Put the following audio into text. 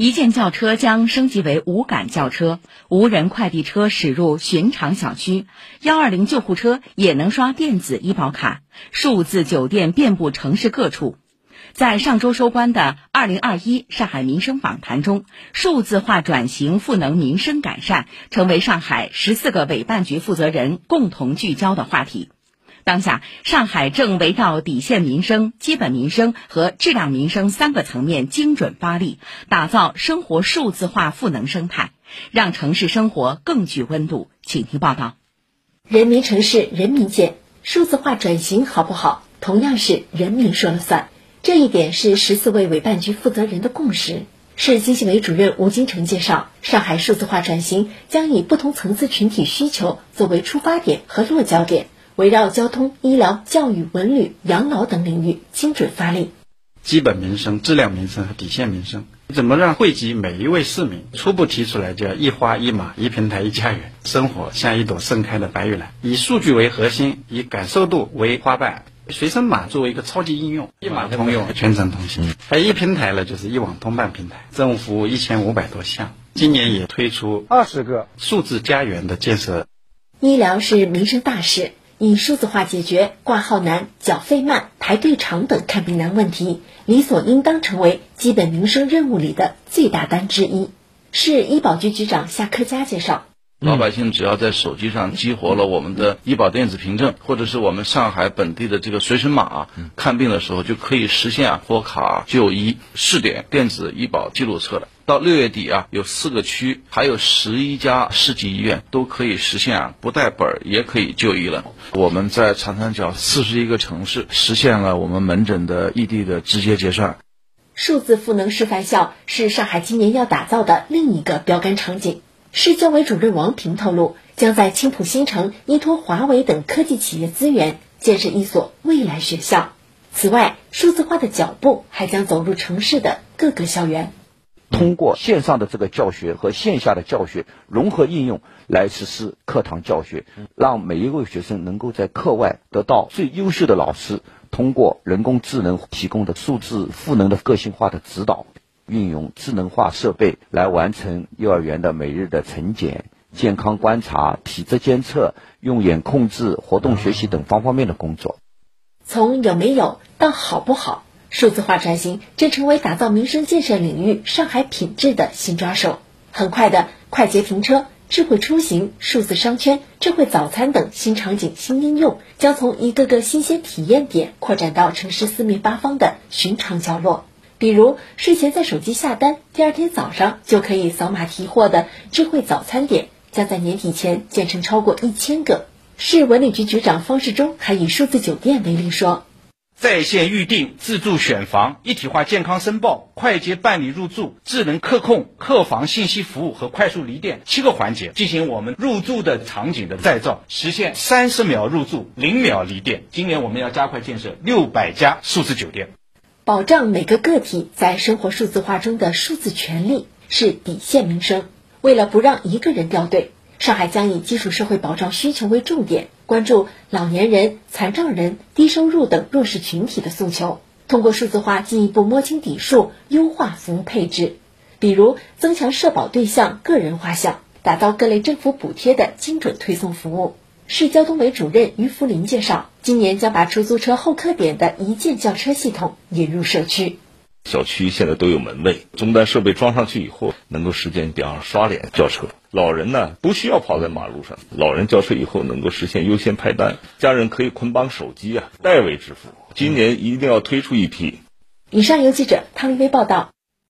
一键叫车将升级为无感叫车，无人快递车驶入寻常小区，幺二零救护车也能刷电子医保卡，数字酒店遍布城市各处。在上周收官的二零二一上海民生访谈中，数字化转型赋能民生改善，成为上海十四个委办局负责人共同聚焦的话题。当下，上海正围绕底线民生、基本民生和质量民生三个层面精准发力，打造生活数字化赋能生态，让城市生活更具温度。请听报道。人民城市人民建，数字化转型好不好，同样是人民说了算。这一点是十四位委办局负责人的共识。市经信委主任吴金成介绍，上海数字化转型将以不同层次群体需求作为出发点和落脚点。围绕交通、医疗、教育、文旅、养老等领域精准发力，基本民生、质量民生和底线民生，怎么让惠及每一位市民？初步提出来叫一花一码一平台一家园，生活像一朵盛开的白玉兰。以数据为核心，以感受度为花瓣，随身码作为一个超级应用，一码通用，全程通行。还有一平台呢，就是一网通办平台，政务服务一千五百多项。今年也推出二十个数字家园的建设。医疗是民生大事。以数字化解决挂号难、缴费慢、排队长等看病难问题，理所应当成为基本民生任务里的最大单之一。市医保局局长夏克佳介绍，老百姓只要在手机上激活了我们的医保电子凭证，或者是我们上海本地的这个随身码，看病的时候就可以实现啊拨卡就医、试点电子医保记录册了。到六月底啊，有四个区，还有十一家市级医院都可以实现啊，不带本儿也可以就医了。我们在长三角四十一个城市实现了我们门诊的异地的直接结算。数字赋能示范校是上海今年要打造的另一个标杆场景。市教委主任王平透露，将在青浦新城依托华为等科技企业资源，建设一所未来学校。此外，数字化的脚步还将走入城市的各个校园。通过线上的这个教学和线下的教学融合应用来实施课堂教学，让每一位学生能够在课外得到最优秀的老师通过人工智能提供的数字赋能的个性化的指导，运用智能化设备来完成幼儿园的每日的晨检、健康观察、体质监测、用眼控制、活动学习等方方面的工作。从有没有到好不好。数字化转型正成为打造民生建设领域上海品质的新抓手。很快的，快捷停车、智慧出行、数字商圈、智慧早餐等新场景、新应用，将从一个个新鲜体验点扩展到城市四面八方的寻常角落。比如，睡前在手机下单，第二天早上就可以扫码提货的智慧早餐点，将在年底前建成超过一千个。市文旅局局长方世忠还以数字酒店为例说。在线预订、自助选房、一体化健康申报、快捷办理入住、智能客控、客房信息服务和快速离店七个环节进行我们入住的场景的再造，实现三十秒入住、零秒离店。今年我们要加快建设六百家数字酒店，保障每个个体在生活数字化中的数字权利是底线民生。为了不让一个人掉队。上海将以基础社会保障需求为重点，关注老年人、残障人、低收入等弱势群体的诉求，通过数字化进一步摸清底数，优化服务配置。比如增强社保对象个人画像，打造各类政府补贴的精准推送服务。市交通委主任于福林介绍，今年将把出租车候客点的一键叫车系统引入社区。小区现在都有门卫，终端设备装上去以后，能够实现，比方刷脸叫车。老人呢，不需要跑在马路上，老人叫车以后能够实现优先派单，家人可以捆绑手机啊，代为支付。今年一定要推出一批。以上由记者汤立威报道。